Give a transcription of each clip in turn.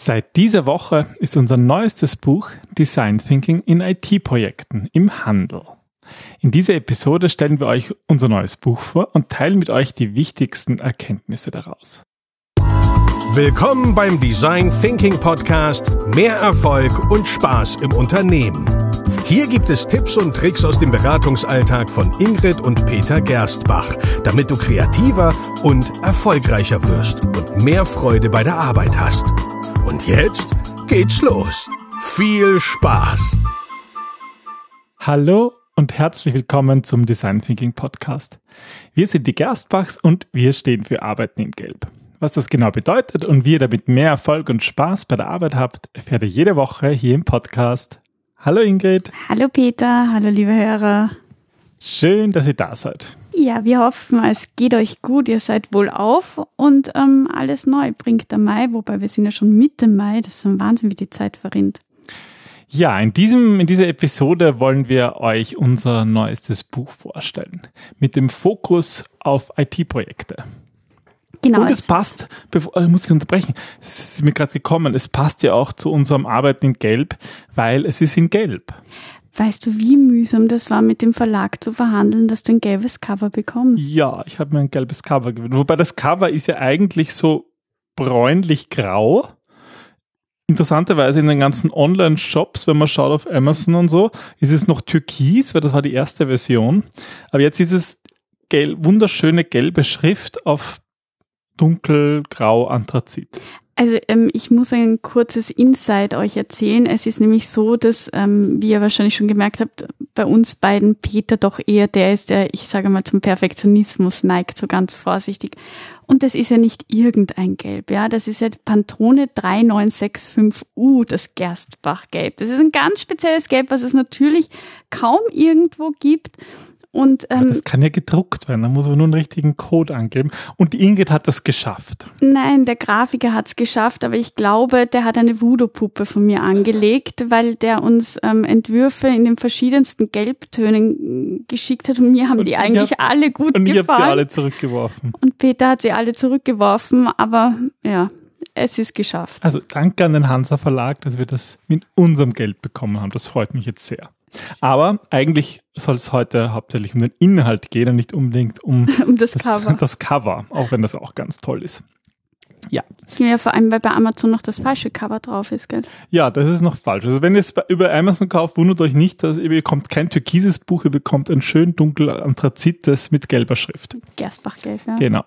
Seit dieser Woche ist unser neuestes Buch Design Thinking in IT-Projekten im Handel. In dieser Episode stellen wir euch unser neues Buch vor und teilen mit euch die wichtigsten Erkenntnisse daraus. Willkommen beim Design Thinking Podcast Mehr Erfolg und Spaß im Unternehmen. Hier gibt es Tipps und Tricks aus dem Beratungsalltag von Ingrid und Peter Gerstbach, damit du kreativer und erfolgreicher wirst und mehr Freude bei der Arbeit hast. Und jetzt geht's los. Viel Spaß! Hallo und herzlich willkommen zum Design Thinking Podcast. Wir sind die Gerstbachs und wir stehen für Arbeiten in Gelb. Was das genau bedeutet und wie ihr damit mehr Erfolg und Spaß bei der Arbeit habt, erfährt ihr jede Woche hier im Podcast. Hallo Ingrid. Hallo Peter, hallo liebe Hörer. Schön, dass ihr da seid. Ja, wir hoffen, es geht euch gut, ihr seid wohl auf und ähm, alles neu bringt der Mai, wobei wir sind ja schon Mitte Mai, das ist ein Wahnsinn, wie die Zeit verrinnt. Ja, in, diesem, in dieser Episode wollen wir euch unser neuestes Buch vorstellen, mit dem Fokus auf IT-Projekte. Genau. Und es passt, bevor, äh, muss ich unterbrechen, es ist mir gerade gekommen, es passt ja auch zu unserem Arbeiten in Gelb, weil es ist in Gelb. Weißt du, wie mühsam das war, mit dem Verlag zu verhandeln, dass du ein gelbes Cover bekommst? Ja, ich habe mir ein gelbes Cover gewünscht. Wobei das Cover ist ja eigentlich so bräunlich-grau. Interessanterweise in den ganzen Online-Shops, wenn man schaut auf Amazon und so, ist es noch türkis, weil das war die erste Version. Aber jetzt ist es gelb, wunderschöne gelbe Schrift auf dunkelgrau Anthrazit. Also ähm, ich muss ein kurzes Insight euch erzählen. Es ist nämlich so, dass, ähm, wie ihr wahrscheinlich schon gemerkt habt, bei uns beiden Peter doch eher der ist, der, ich sage mal, zum Perfektionismus neigt, so ganz vorsichtig. Und das ist ja nicht irgendein Gelb, ja. Das ist ja Pantone 3965U, das Gerstbachgelb. Das ist ein ganz spezielles Gelb, was es natürlich kaum irgendwo gibt. Und, ähm, das kann ja gedruckt werden, da muss man nur einen richtigen Code angeben. Und Ingrid hat das geschafft. Nein, der Grafiker hat es geschafft, aber ich glaube, der hat eine Voodoo-Puppe von mir angelegt, weil der uns ähm, Entwürfe in den verschiedensten Gelbtönen geschickt hat und mir haben und die eigentlich hab, alle gut und gefallen. Und ich habe sie alle zurückgeworfen. Und Peter hat sie alle zurückgeworfen, aber ja, es ist geschafft. Also danke an den Hansa Verlag, dass wir das mit unserem Geld bekommen haben. Das freut mich jetzt sehr. Aber eigentlich soll es heute hauptsächlich um den Inhalt gehen und nicht unbedingt um, um das, das, Cover. das Cover, auch wenn das auch ganz toll ist. Ja. Ja, vor allem, weil bei Amazon noch das falsche Cover drauf ist, gell? Ja, das ist noch falsch. Also wenn ihr es über Amazon kauft, wundert euch nicht, dass ihr bekommt kein türkises Buch, ihr bekommt ein schön dunkel anthrazites mit gelber Schrift. Gerstbachgelb, ja. Genau.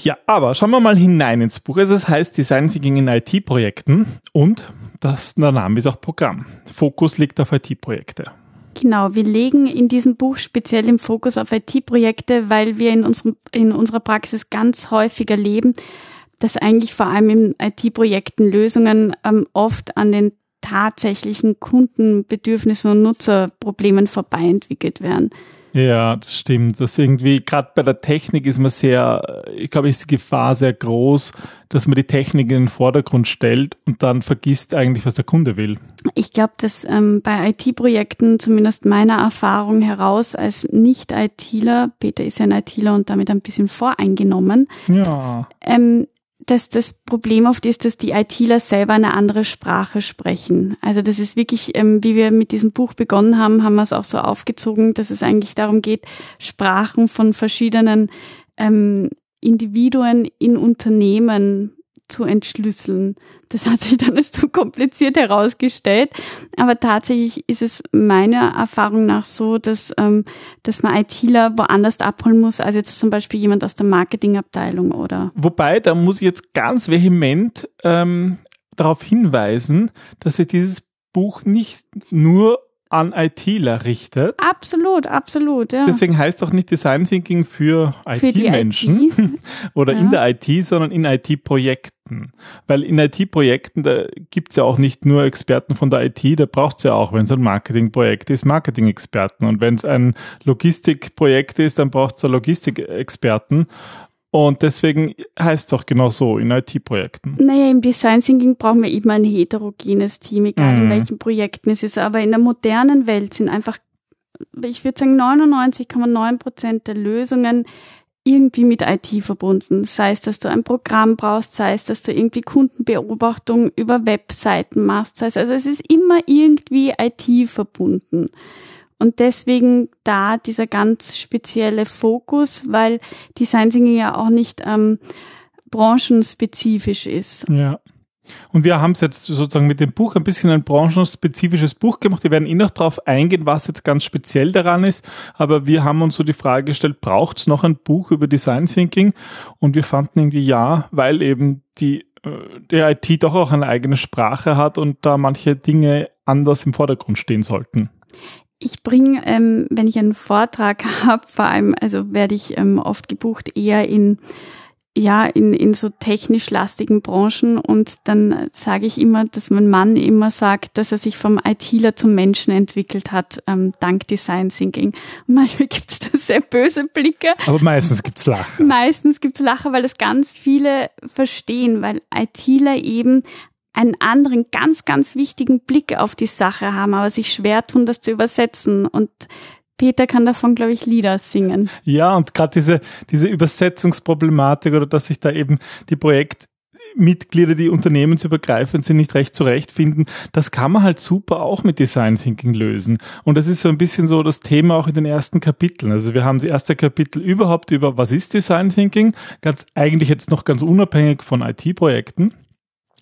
Ja, aber schauen wir mal hinein ins Buch. Also es heißt Design Thinking in IT-Projekten und das, der Name ist auch Programm. Fokus liegt auf IT-Projekte. Genau, wir legen in diesem Buch speziell den Fokus auf IT-Projekte, weil wir in, unserem, in unserer Praxis ganz häufig erleben, dass eigentlich vor allem in IT-Projekten Lösungen ähm, oft an den tatsächlichen Kundenbedürfnissen und Nutzerproblemen vorbei entwickelt werden. Ja, das stimmt. Das irgendwie, gerade bei der Technik ist man sehr, ich glaube, ist die Gefahr sehr groß, dass man die Technik in den Vordergrund stellt und dann vergisst eigentlich, was der Kunde will. Ich glaube, dass ähm, bei IT-Projekten, zumindest meiner Erfahrung heraus als Nicht-ITler, Peter ist ja ein ITler und damit ein bisschen voreingenommen, ja. ähm, dass das Problem oft ist, dass die ITler selber eine andere Sprache sprechen. Also das ist wirklich, ähm, wie wir mit diesem Buch begonnen haben, haben wir es auch so aufgezogen, dass es eigentlich darum geht, Sprachen von verschiedenen ähm, Individuen in Unternehmen zu entschlüsseln. Das hat sich dann als zu kompliziert herausgestellt. Aber tatsächlich ist es meiner Erfahrung nach so, dass, ähm, dass man ITler woanders abholen muss, als jetzt zum Beispiel jemand aus der Marketingabteilung oder. Wobei, da muss ich jetzt ganz vehement ähm, darauf hinweisen, dass sich dieses Buch nicht nur an ITler richtet. Absolut, absolut, ja. Deswegen heißt auch nicht Design Thinking für, für IT-Menschen IT. oder ja. in der IT, sondern in IT-Projekten. Weil in IT-Projekten, da gibt's ja auch nicht nur Experten von der IT, da braucht's ja auch, wenn es ein Marketingprojekt ist, Marketing-Experten. Und wenn es ein Logistikprojekt ist, dann braucht's ja Logistikexperten. Und deswegen heißt es auch genau so in IT-Projekten. Naja, im Design Thinking brauchen wir immer ein heterogenes Team, egal mhm. in welchen Projekten es ist. Aber in der modernen Welt sind einfach, ich würde sagen, 99,9 Prozent der Lösungen irgendwie mit IT verbunden. Sei es, dass du ein Programm brauchst, sei es, dass du irgendwie Kundenbeobachtung über Webseiten machst, sei es, also es ist immer irgendwie IT verbunden. Und deswegen da dieser ganz spezielle Fokus, weil Design Thinking ja auch nicht ähm, branchenspezifisch ist. Ja. Und wir haben es jetzt sozusagen mit dem Buch ein bisschen ein branchenspezifisches Buch gemacht. Wir werden eh noch darauf eingehen, was jetzt ganz speziell daran ist. Aber wir haben uns so die Frage gestellt, braucht es noch ein Buch über Design Thinking? Und wir fanden irgendwie ja, weil eben die, äh, die IT doch auch eine eigene Sprache hat und da manche Dinge anders im Vordergrund stehen sollten. Ich bringe, ähm, wenn ich einen Vortrag habe, vor allem, also werde ich ähm, oft gebucht, eher in ja, in, in so technisch lastigen Branchen und dann sage ich immer, dass mein Mann immer sagt, dass er sich vom ITler zum Menschen entwickelt hat, ähm, dank Design Thinking. Und manchmal gibt's da sehr böse Blicke. Aber meistens gibt's Lacher. Meistens gibt's Lacher, weil das ganz viele verstehen, weil ITler eben einen anderen, ganz, ganz wichtigen Blick auf die Sache haben, aber sich schwer tun, das zu übersetzen. Und Peter kann davon, glaube ich, Lieder singen. Ja, und gerade diese, diese Übersetzungsproblematik oder dass sich da eben die Projektmitglieder, die unternehmensübergreifend sind, nicht recht zurechtfinden, das kann man halt super auch mit Design Thinking lösen. Und das ist so ein bisschen so das Thema auch in den ersten Kapiteln. Also wir haben das erste Kapitel überhaupt über, was ist Design Thinking? Ganz, eigentlich jetzt noch ganz unabhängig von IT-Projekten.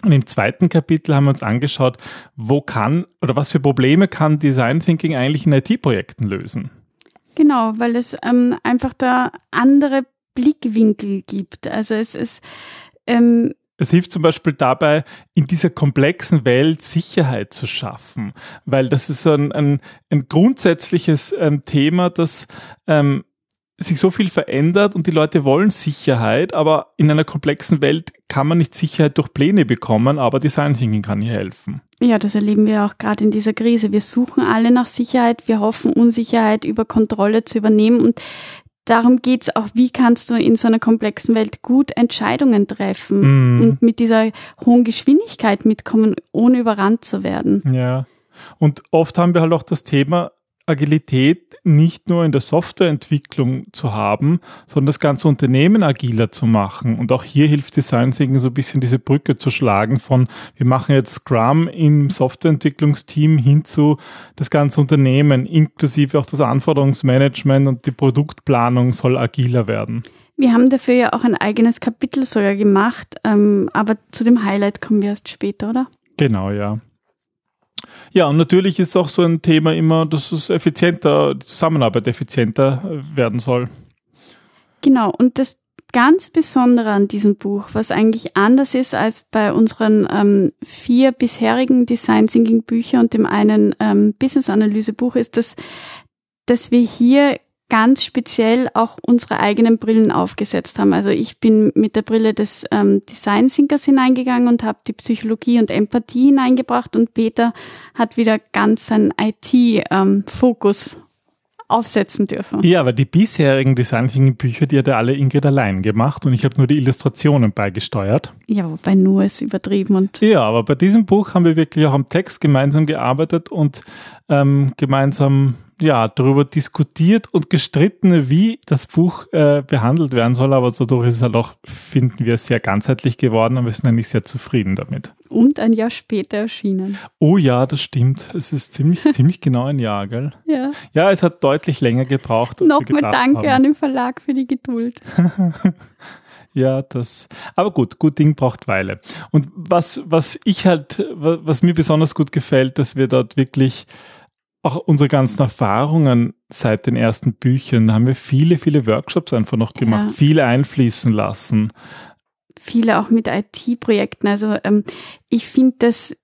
Und im zweiten Kapitel haben wir uns angeschaut, wo kann oder was für Probleme kann Design Thinking eigentlich in IT-Projekten lösen. Genau, weil es ähm, einfach da andere Blickwinkel gibt. Also es ist ähm, es hilft zum Beispiel dabei, in dieser komplexen Welt Sicherheit zu schaffen, weil das ist so ein, ein, ein grundsätzliches ähm, Thema, das ähm, sich so viel verändert und die Leute wollen Sicherheit, aber in einer komplexen Welt kann man nicht Sicherheit durch Pläne bekommen, aber Design Thinking kann hier helfen. Ja, das erleben wir auch gerade in dieser Krise. Wir suchen alle nach Sicherheit, wir hoffen, Unsicherheit über Kontrolle zu übernehmen und darum geht's auch, wie kannst du in so einer komplexen Welt gut Entscheidungen treffen mm. und mit dieser hohen Geschwindigkeit mitkommen, ohne überrannt zu werden. Ja. Und oft haben wir halt auch das Thema, Agilität nicht nur in der Softwareentwicklung zu haben, sondern das ganze Unternehmen agiler zu machen. Und auch hier hilft Design Thinking so ein bisschen diese Brücke zu schlagen von, wir machen jetzt Scrum im Softwareentwicklungsteam hin zu das ganze Unternehmen, inklusive auch das Anforderungsmanagement und die Produktplanung soll agiler werden. Wir haben dafür ja auch ein eigenes Kapitel sogar gemacht, ähm, aber zu dem Highlight kommen wir erst später, oder? Genau, ja. Ja, und natürlich ist auch so ein Thema immer, dass es effizienter, die Zusammenarbeit effizienter äh, werden soll. Genau, und das ganz Besondere an diesem Buch, was eigentlich anders ist als bei unseren ähm, vier bisherigen Design Thinking Büchern und dem einen ähm, Business Analyse Buch, ist, dass, dass wir hier ganz speziell auch unsere eigenen Brillen aufgesetzt haben. Also ich bin mit der Brille des ähm, Design Thinkers hineingegangen und habe die Psychologie und Empathie hineingebracht und Peter hat wieder ganz seinen IT-Fokus ähm, aufsetzen dürfen. Ja, aber die bisherigen Design Thinking Bücher, die hat ja alle Ingrid allein gemacht und ich habe nur die Illustrationen beigesteuert. Ja, wobei nur ist übertrieben und. Ja, aber bei diesem Buch haben wir wirklich auch am Text gemeinsam gearbeitet und ähm, gemeinsam ja, darüber diskutiert und gestritten, wie das Buch äh, behandelt werden soll, aber so durch ist es halt auch, finden wir, sehr ganzheitlich geworden und wir sind eigentlich sehr zufrieden damit. Und ein Jahr später erschienen. Oh ja, das stimmt. Es ist ziemlich, ziemlich genau ein Jahr, gell? Ja. Ja, es hat deutlich länger gebraucht. Nochmal danke haben. an den Verlag für die Geduld. Ja, das, aber gut, gut Ding braucht Weile. Und was, was ich halt, was mir besonders gut gefällt, dass wir dort wirklich auch unsere ganzen Erfahrungen seit den ersten Büchern, da haben wir viele, viele Workshops einfach noch gemacht, ja. viele einfließen lassen. Viele auch mit IT-Projekten. Also ähm, ich finde, dass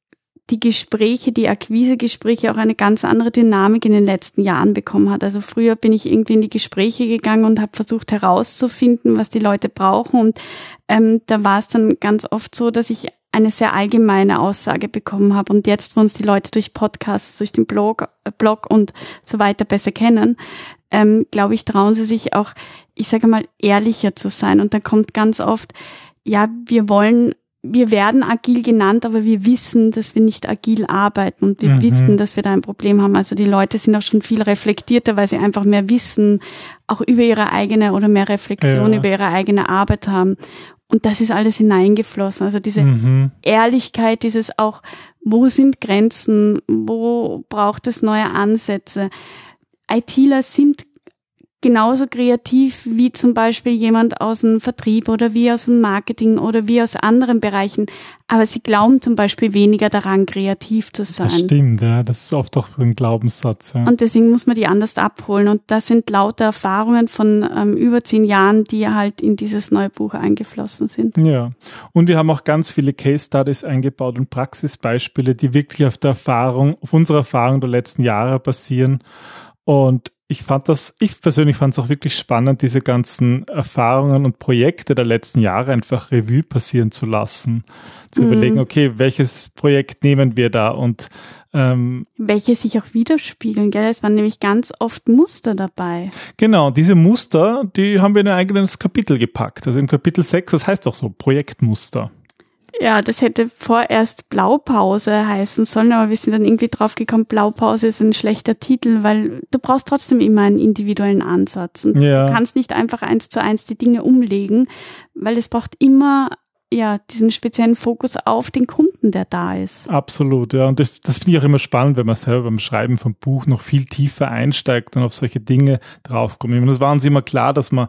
die Gespräche, die Akquise-Gespräche auch eine ganz andere Dynamik in den letzten Jahren bekommen hat. Also früher bin ich irgendwie in die Gespräche gegangen und habe versucht herauszufinden, was die Leute brauchen. Und ähm, da war es dann ganz oft so, dass ich eine sehr allgemeine Aussage bekommen habe. Und jetzt, wo uns die Leute durch Podcasts, durch den Blog, äh, Blog und so weiter besser kennen, ähm, glaube ich, trauen sie sich auch, ich sage mal, ehrlicher zu sein. Und dann kommt ganz oft, ja, wir wollen wir werden agil genannt, aber wir wissen, dass wir nicht agil arbeiten und wir mhm. wissen, dass wir da ein Problem haben. Also die Leute sind auch schon viel reflektierter, weil sie einfach mehr wissen, auch über ihre eigene oder mehr Reflexion ja. über ihre eigene Arbeit haben. Und das ist alles hineingeflossen. Also diese mhm. Ehrlichkeit, dieses auch, wo sind Grenzen, wo braucht es neue Ansätze. ITler sind genauso kreativ wie zum Beispiel jemand aus dem Vertrieb oder wie aus dem Marketing oder wie aus anderen Bereichen. Aber sie glauben zum Beispiel weniger daran, kreativ zu sein. Das stimmt, ja. Das ist oft auch ein Glaubenssatz. Ja. Und deswegen muss man die anders abholen. Und das sind lauter Erfahrungen von ähm, über zehn Jahren, die halt in dieses neue Buch eingeflossen sind. Ja. Und wir haben auch ganz viele Case Studies eingebaut und Praxisbeispiele, die wirklich auf der Erfahrung, auf unserer Erfahrung der letzten Jahre basieren. Und ich fand das, ich persönlich fand es auch wirklich spannend, diese ganzen Erfahrungen und Projekte der letzten Jahre einfach Revue passieren zu lassen. Zu mhm. überlegen, okay, welches Projekt nehmen wir da und ähm, welche sich auch widerspiegeln, gell? Es waren nämlich ganz oft Muster dabei. Genau, diese Muster, die haben wir in ein eigenes Kapitel gepackt. Also im Kapitel 6, das heißt auch so, Projektmuster. Ja, das hätte vorerst Blaupause heißen sollen, aber wir sind dann irgendwie draufgekommen, Blaupause ist ein schlechter Titel, weil du brauchst trotzdem immer einen individuellen Ansatz. Und ja. du kannst nicht einfach eins zu eins die Dinge umlegen, weil es braucht immer ja, diesen speziellen Fokus auf den Kunden, der da ist. Absolut, ja. Und das, das finde ich auch immer spannend, wenn man selber beim Schreiben vom Buch noch viel tiefer einsteigt und auf solche Dinge draufkommt. Ich meine, das war uns immer klar, dass man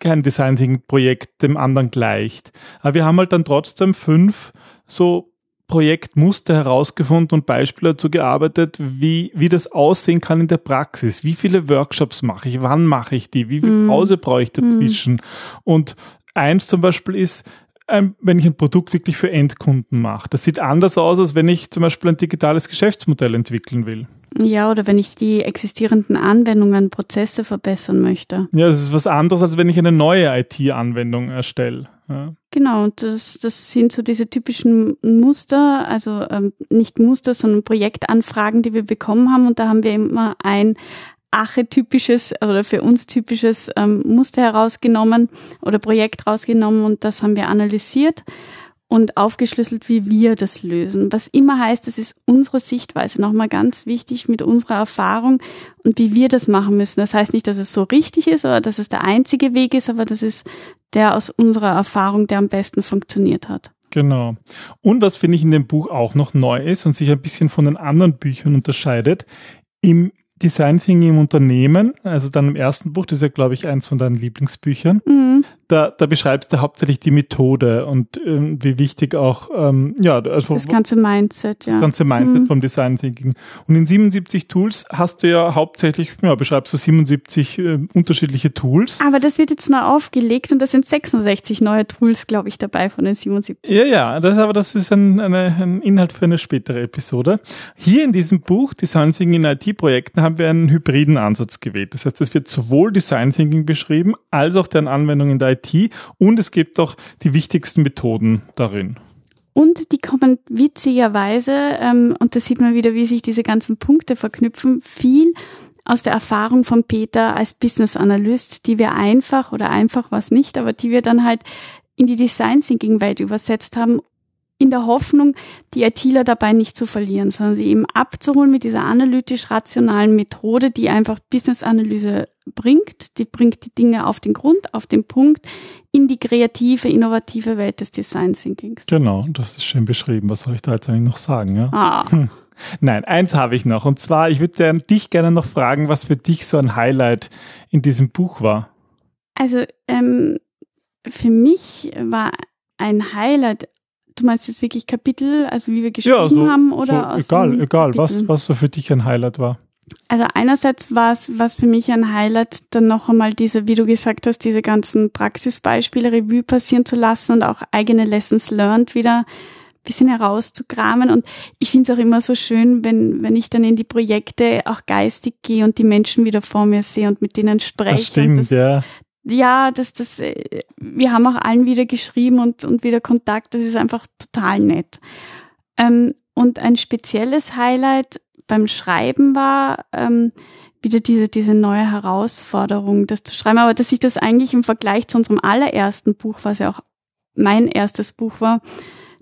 kein Design Thinking Projekt dem anderen gleicht. Aber wir haben halt dann trotzdem fünf so Projektmuster herausgefunden und Beispiele dazu gearbeitet, wie, wie das aussehen kann in der Praxis. Wie viele Workshops mache ich? Wann mache ich die? Wie viel mhm. Pause brauche ich dazwischen? Mm. Und eins zum Beispiel ist, ähm, wenn ich ein Produkt wirklich für Endkunden mache. Das sieht anders aus, als wenn ich zum Beispiel ein digitales Geschäftsmodell entwickeln will. Ja, oder wenn ich die existierenden Anwendungen, Prozesse verbessern möchte. Ja, das ist was anderes, als wenn ich eine neue IT-Anwendung erstelle. Ja. Genau, und das, das sind so diese typischen Muster, also ähm, nicht Muster, sondern Projektanfragen, die wir bekommen haben. Und da haben wir immer ein archetypisches oder für uns typisches ähm, Muster herausgenommen oder Projekt rausgenommen und das haben wir analysiert und aufgeschlüsselt, wie wir das lösen. Was immer heißt, das ist unsere Sichtweise. Nochmal ganz wichtig mit unserer Erfahrung und wie wir das machen müssen. Das heißt nicht, dass es so richtig ist oder dass es der einzige Weg ist, aber das ist der aus unserer Erfahrung, der am besten funktioniert hat. Genau. Und was finde ich in dem Buch auch noch neu ist und sich ein bisschen von den anderen Büchern unterscheidet, im Design Thinking im Unternehmen, also dann im ersten Buch, das ist ja, glaube ich, eins von deinen Lieblingsbüchern. Mhm. Da, da beschreibst du hauptsächlich die Methode und ähm, wie wichtig auch, ähm, ja, also das ganze Mindset, ja. Das ganze Mindset mhm. vom Design Thinking. Und in 77 Tools hast du ja hauptsächlich, ja, beschreibst du 77 äh, unterschiedliche Tools. Aber das wird jetzt neu aufgelegt und da sind 66 neue Tools, glaube ich, dabei von den 77. Ja, ja, das, aber das ist ein, eine, ein Inhalt für eine spätere Episode. Hier in diesem Buch, Design Thinking in IT-Projekten, haben wir einen hybriden Ansatz gewählt. Das heißt, es wird sowohl Design Thinking beschrieben, als auch deren Anwendung in der IT und es gibt auch die wichtigsten Methoden darin. Und die kommen witzigerweise, ähm, und da sieht man wieder, wie sich diese ganzen Punkte verknüpfen, viel aus der Erfahrung von Peter als Business Analyst, die wir einfach oder einfach was nicht, aber die wir dann halt in die Design Thinking Welt übersetzt haben in der Hoffnung, die ITler dabei nicht zu verlieren, sondern sie eben abzuholen mit dieser analytisch-rationalen Methode, die einfach Business-Analyse bringt. Die bringt die Dinge auf den Grund, auf den Punkt, in die kreative, innovative Welt des Design Thinkings. Genau, das ist schön beschrieben. Was soll ich da jetzt eigentlich noch sagen? Ja? Ah. Hm. Nein, eins habe ich noch. Und zwar, ich würde dich gerne noch fragen, was für dich so ein Highlight in diesem Buch war. Also ähm, für mich war ein Highlight Du meinst jetzt wirklich Kapitel, also wie wir geschrieben ja, so, haben oder? So, egal, egal, was, was so für dich ein Highlight war. Also einerseits war es was für mich ein Highlight, dann noch einmal diese, wie du gesagt hast, diese ganzen Praxisbeispiele Revue passieren zu lassen und auch eigene Lessons learned wieder ein bisschen herauszukramen. Und ich finde es auch immer so schön, wenn, wenn ich dann in die Projekte auch geistig gehe und die Menschen wieder vor mir sehe und mit denen spreche. Das stimmt, das, ja ja, das, das, äh, wir haben auch allen wieder geschrieben und, und wieder Kontakt. Das ist einfach total nett. Ähm, und ein spezielles Highlight beim Schreiben war ähm, wieder diese, diese neue Herausforderung, das zu schreiben. Aber dass sich das eigentlich im Vergleich zu unserem allerersten Buch, was ja auch mein erstes Buch war,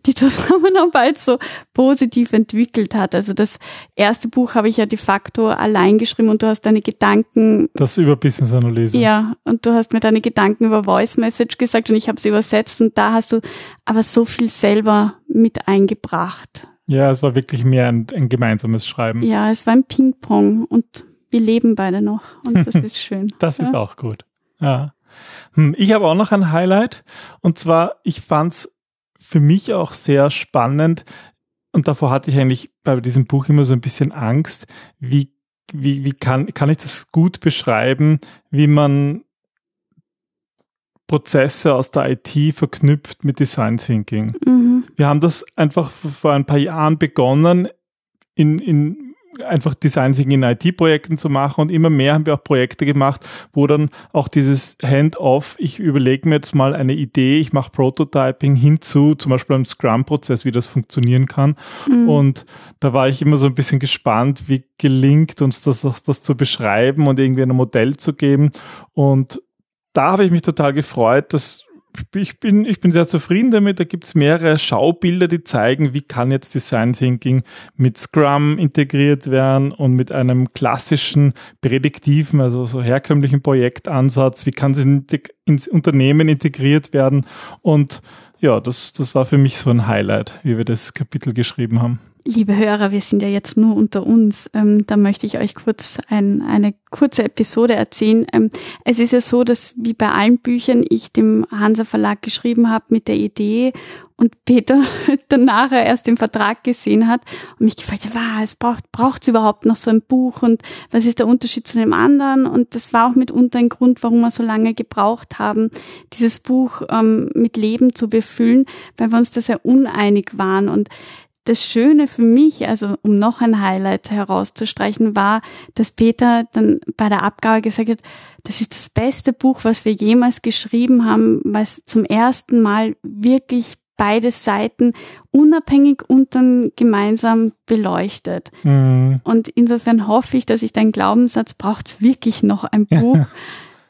die Zusammenarbeit so positiv entwickelt hat. Also das erste Buch habe ich ja de facto allein geschrieben und du hast deine Gedanken. Das über Business Analyse. Ja, und du hast mir deine Gedanken über Voice Message gesagt und ich habe sie übersetzt und da hast du aber so viel selber mit eingebracht. Ja, es war wirklich mehr ein, ein gemeinsames Schreiben. Ja, es war ein Ping-Pong und wir leben beide noch und das ist schön. das ja? ist auch gut. Ja. Hm, ich habe auch noch ein Highlight und zwar, ich fand's für mich auch sehr spannend und davor hatte ich eigentlich bei diesem Buch immer so ein bisschen Angst, wie, wie, wie kann, kann ich das gut beschreiben, wie man Prozesse aus der IT verknüpft mit Design Thinking. Mhm. Wir haben das einfach vor ein paar Jahren begonnen, in, in einfach Design Thinking in IT-Projekten zu machen und immer mehr haben wir auch Projekte gemacht, wo dann auch dieses Hand-off, ich überlege mir jetzt mal eine Idee, ich mache Prototyping hinzu, zum Beispiel einem Scrum-Prozess, wie das funktionieren kann. Mhm. Und da war ich immer so ein bisschen gespannt, wie gelingt uns das, das zu beschreiben und irgendwie ein Modell zu geben. Und da habe ich mich total gefreut, dass ich bin, ich bin sehr zufrieden damit. Da gibt es mehrere Schaubilder, die zeigen, wie kann jetzt Design Thinking mit Scrum integriert werden und mit einem klassischen prädiktiven, also so herkömmlichen Projektansatz, wie kann es in, ins Unternehmen integriert werden. Und ja, das, das war für mich so ein Highlight, wie wir das Kapitel geschrieben haben. Liebe Hörer, wir sind ja jetzt nur unter uns. Ähm, da möchte ich euch kurz ein, eine kurze Episode erzählen. Ähm, es ist ja so, dass wie bei allen Büchern ich dem Hansa Verlag geschrieben habe mit der Idee und Peter dann nachher erst den Vertrag gesehen hat und mich gefragt, wow, es braucht braucht's überhaupt noch so ein Buch und was ist der Unterschied zu dem anderen? Und das war auch mitunter ein Grund, warum wir so lange gebraucht haben, dieses Buch ähm, mit Leben zu befüllen, weil wir uns da sehr uneinig waren und das Schöne für mich, also um noch ein Highlight herauszustreichen, war, dass Peter dann bei der Abgabe gesagt hat, das ist das beste Buch, was wir jemals geschrieben haben, was zum ersten Mal wirklich beide Seiten unabhängig und dann gemeinsam beleuchtet. Mhm. Und insofern hoffe ich, dass ich deinen Glaubenssatz braucht es wirklich noch ein Buch,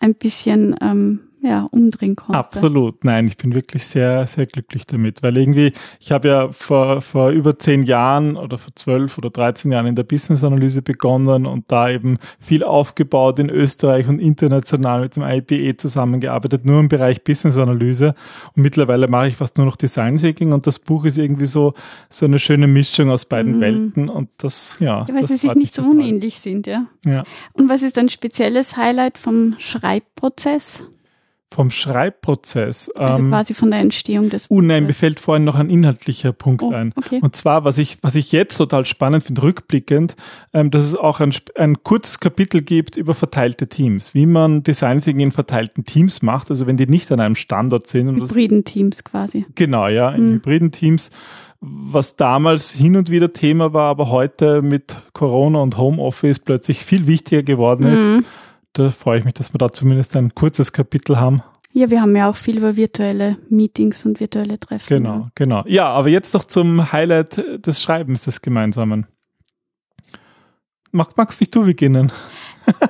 ein bisschen ähm, ja, umdrehen konnte. Absolut, nein, ich bin wirklich sehr, sehr glücklich damit, weil irgendwie, ich habe ja vor, vor über zehn Jahren oder vor zwölf oder dreizehn Jahren in der Business-Analyse begonnen und da eben viel aufgebaut in Österreich und international mit dem IPE zusammengearbeitet, nur im Bereich Business-Analyse und mittlerweile mache ich fast nur noch Design-Thinking und das Buch ist irgendwie so, so eine schöne Mischung aus beiden mhm. Welten und das, ja. ja weil sie sich nicht so unähnlich sind, ja. ja. Und was ist ein spezielles Highlight vom Schreibprozess? Vom Schreibprozess. Also ähm, quasi von der Entstehung des. Oh nein, mir fällt vorhin noch ein inhaltlicher Punkt oh, ein. Okay. Und zwar, was ich, was ich jetzt total spannend finde, rückblickend, ähm, dass es auch ein, ein kurzes Kapitel gibt über verteilte Teams, wie man Design Thinking in verteilten Teams macht, also wenn die nicht an einem Standort sind. Und hybriden das, Teams quasi. Genau, ja, in hm. hybriden Teams was damals hin und wieder Thema war, aber heute mit Corona und Homeoffice plötzlich viel wichtiger geworden ist. Mhm da freue ich mich, dass wir da zumindest ein kurzes Kapitel haben. Ja, wir haben ja auch viel über virtuelle Meetings und virtuelle Treffen. Genau, ja. genau. Ja, aber jetzt noch zum Highlight des Schreibens des Gemeinsamen. Mag, magst nicht du beginnen?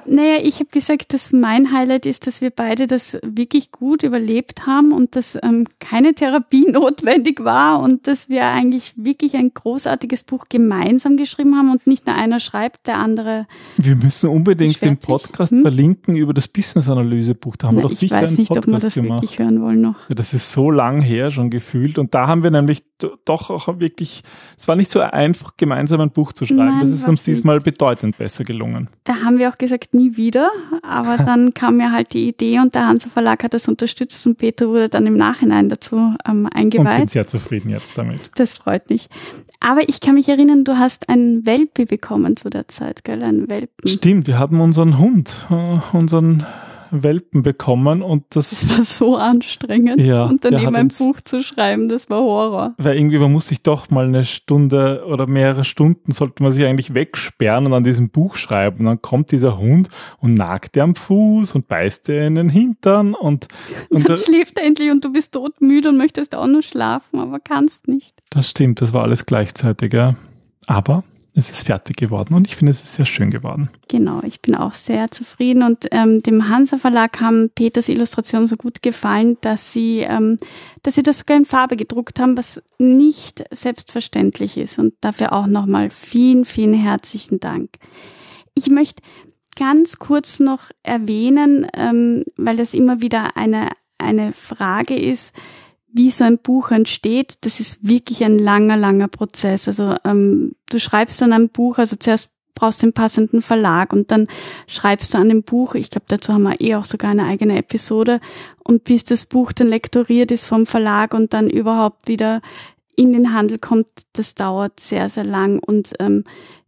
Naja, ich habe gesagt, dass mein Highlight ist, dass wir beide das wirklich gut überlebt haben und dass ähm, keine Therapie notwendig war und dass wir eigentlich wirklich ein großartiges Buch gemeinsam geschrieben haben und nicht nur einer schreibt, der andere. Wir müssen unbedingt den Podcast hm? verlinken über das Business-Analyse-Buch. Da haben Na, wir doch sicher einen Podcast gemacht. Ich weiß nicht, ob wir das gemacht. wirklich hören wollen noch. Ja, das ist so lang her schon gefühlt und da haben wir nämlich doch auch wirklich, es war nicht so einfach, gemeinsam ein Buch zu schreiben. Nein, das ist uns diesmal bedeutend besser gelungen. Da haben wir auch gesagt, nie wieder. Aber dann kam mir halt die Idee und der Hansa Verlag hat das unterstützt und Peter wurde dann im Nachhinein dazu ähm, eingeweiht. Und bin sehr zufrieden jetzt damit. Das freut mich. Aber ich kann mich erinnern, du hast einen Welpe bekommen zu der Zeit, gell? Einen Welpen. Stimmt, wir haben unseren Hund, äh, unseren Welpen bekommen und das, das war so anstrengend. Ja, und daneben ein Buch zu schreiben, das war Horror. Weil irgendwie, man muss sich doch mal eine Stunde oder mehrere Stunden sollte man sich eigentlich wegsperren und an diesem Buch schreiben. Und dann kommt dieser Hund und nagt dir am Fuß und beißt dir in den Hintern und, und dann schläft er endlich und du bist todmüde und möchtest auch nur schlafen, aber kannst nicht. Das stimmt, das war alles gleichzeitig, ja. Aber es ist fertig geworden und ich finde, es ist sehr schön geworden. Genau, ich bin auch sehr zufrieden und ähm, dem Hansa Verlag haben Peters Illustrationen so gut gefallen, dass sie, ähm, dass sie das sogar in Farbe gedruckt haben, was nicht selbstverständlich ist und dafür auch nochmal vielen, vielen herzlichen Dank. Ich möchte ganz kurz noch erwähnen, ähm, weil das immer wieder eine, eine Frage ist, wie so ein Buch entsteht, das ist wirklich ein langer, langer Prozess. Also ähm, du schreibst dann ein Buch, also zuerst brauchst du den passenden Verlag und dann schreibst du an dem Buch, ich glaube, dazu haben wir eh auch sogar eine eigene Episode, und bis das Buch dann lektoriert ist vom Verlag und dann überhaupt wieder in den Handel kommt, das dauert sehr, sehr lang. Und ähm,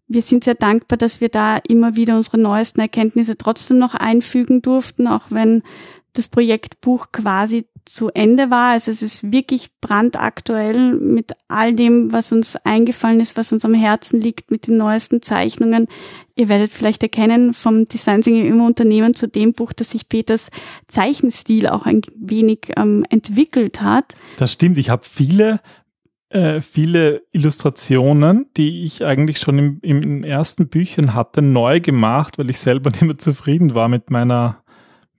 wir sind sehr dankbar, dass wir da immer wieder unsere neuesten Erkenntnisse trotzdem noch einfügen durften, auch wenn das Projektbuch quasi zu Ende war. Also es ist wirklich brandaktuell mit all dem, was uns eingefallen ist, was uns am Herzen liegt, mit den neuesten Zeichnungen. Ihr werdet vielleicht erkennen vom Design im Unternehmen zu dem Buch, dass sich Peters Zeichenstil auch ein wenig ähm, entwickelt hat. Das stimmt. Ich habe viele äh, viele Illustrationen, die ich eigentlich schon im, im ersten Büchchen hatte, neu gemacht, weil ich selber nicht mehr zufrieden war mit meiner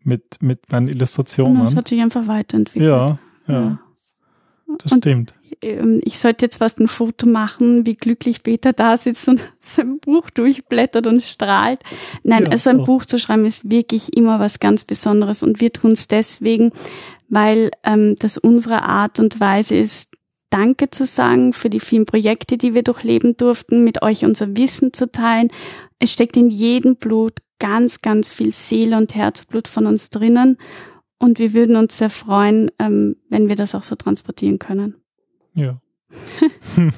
mit, mit meinen Illustrationen. Das hat sich einfach weiterentwickelt. Ja, ja. ja. Das und stimmt. Ähm, ich sollte jetzt fast ein Foto machen, wie glücklich Peter da sitzt und sein Buch durchblättert und strahlt. Nein, ja, also ein auch. Buch zu schreiben ist wirklich immer was ganz Besonderes und wir tun es deswegen, weil ähm, das unsere Art und Weise ist, Danke zu sagen für die vielen Projekte, die wir durchleben durften, mit euch unser Wissen zu teilen. Es steckt in jedem Blut ganz, ganz viel Seele und Herzblut von uns drinnen. Und wir würden uns sehr freuen, ähm, wenn wir das auch so transportieren können. Ja.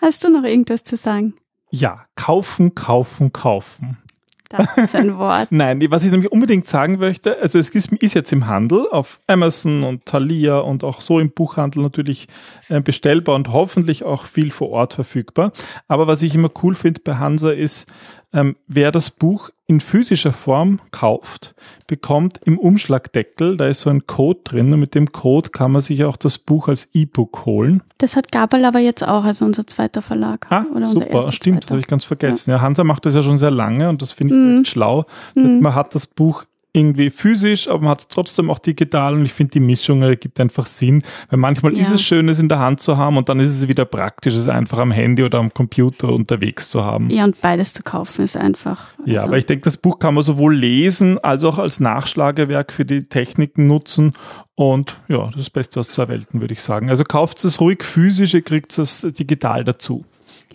Hast du noch irgendwas zu sagen? Ja, kaufen, kaufen, kaufen. Das ist ein Wort. Nein, was ich nämlich unbedingt sagen möchte, also es ist, ist, jetzt im Handel auf Amazon und Thalia und auch so im Buchhandel natürlich äh, bestellbar und hoffentlich auch viel vor Ort verfügbar. Aber was ich immer cool finde bei Hansa ist, ähm, wer das Buch in physischer Form kauft, bekommt im Umschlagdeckel, da ist so ein Code drin und mit dem Code kann man sich auch das Buch als E-Book holen. Das hat Gabel aber jetzt auch, also unser zweiter Verlag. Ah, super, stimmt, das habe ich ganz vergessen. Ja. ja. Hansa macht das ja schon sehr lange und das finde ich mhm. schlau. Mhm. Man hat das Buch irgendwie physisch, aber man hat es trotzdem auch digital und ich finde die Mischung ergibt einfach Sinn, weil manchmal ja. ist es schön, es in der Hand zu haben und dann ist es wieder praktisch, es einfach am Handy oder am Computer unterwegs zu haben. Ja, und beides zu kaufen ist einfach. Also ja, aber ich denke, das Buch kann man sowohl lesen als auch als Nachschlagewerk für die Techniken nutzen und ja, das ist das Beste aus zwei Welten, würde ich sagen. Also kauft es ruhig physisch, ihr kriegt es digital dazu.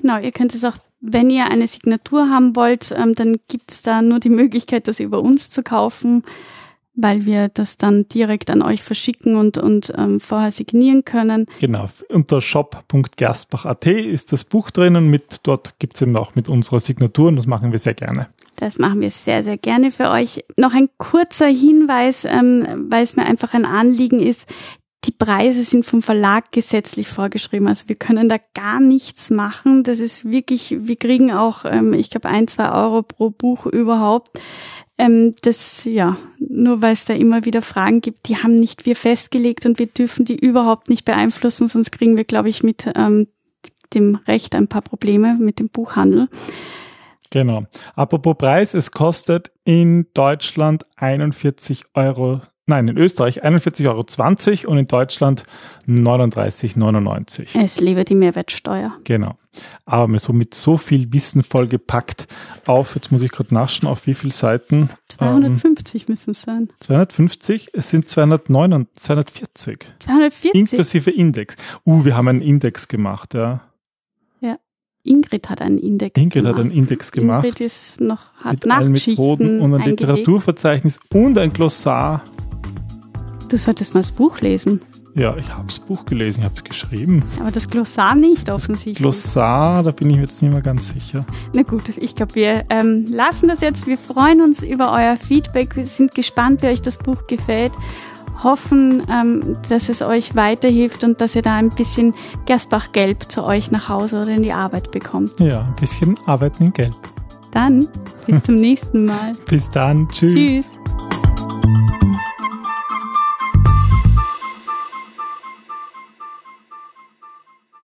Genau, ihr könnt es auch wenn ihr eine Signatur haben wollt, ähm, dann gibt es da nur die Möglichkeit, das über uns zu kaufen, weil wir das dann direkt an euch verschicken und, und ähm, vorher signieren können. Genau, unter shop.gerstbach.at ist das Buch drinnen. Mit, dort gibt es eben auch mit unserer Signatur und das machen wir sehr gerne. Das machen wir sehr, sehr gerne für euch. Noch ein kurzer Hinweis, ähm, weil es mir einfach ein Anliegen ist die Preise sind vom Verlag gesetzlich vorgeschrieben. Also wir können da gar nichts machen. Das ist wirklich, wir kriegen auch, ähm, ich glaube, ein, zwei Euro pro Buch überhaupt. Ähm, das, ja, nur weil es da immer wieder Fragen gibt, die haben nicht wir festgelegt und wir dürfen die überhaupt nicht beeinflussen, sonst kriegen wir, glaube ich, mit ähm, dem Recht ein paar Probleme mit dem Buchhandel. Genau. Apropos Preis, es kostet in Deutschland 41 Euro Nein, in Österreich 41,20 Euro und in Deutschland 39,99 Es lebe die Mehrwertsteuer. Genau. Aber so mit so viel Wissen vollgepackt auf, jetzt muss ich gerade nachschauen, auf wie viele Seiten? 250 ähm, müssen es sein. 250? Es sind 209, 240. 240? Inklusive Index. Uh, wir haben einen Index gemacht, ja. Ja. Ingrid hat einen Index Ingrid gemacht. hat einen Index gemacht. Ingrid ist noch, hat mit allen Methoden und ein Literaturverzeichnis und ein Glossar Du solltest mal das Buch lesen. Ja, ich habe das Buch gelesen, ich habe es geschrieben. Aber das Glossar nicht offensichtlich. Das Glossar, da bin ich mir jetzt nicht mehr ganz sicher. Na gut, ich glaube, wir ähm, lassen das jetzt. Wir freuen uns über euer Feedback. Wir sind gespannt, wie euch das Buch gefällt. Hoffen, ähm, dass es euch weiterhilft und dass ihr da ein bisschen Gerstbach-Gelb zu euch nach Hause oder in die Arbeit bekommt. Ja, ein bisschen Arbeiten in Gelb. Dann bis zum nächsten Mal. bis dann. Tschüss. Tschüss.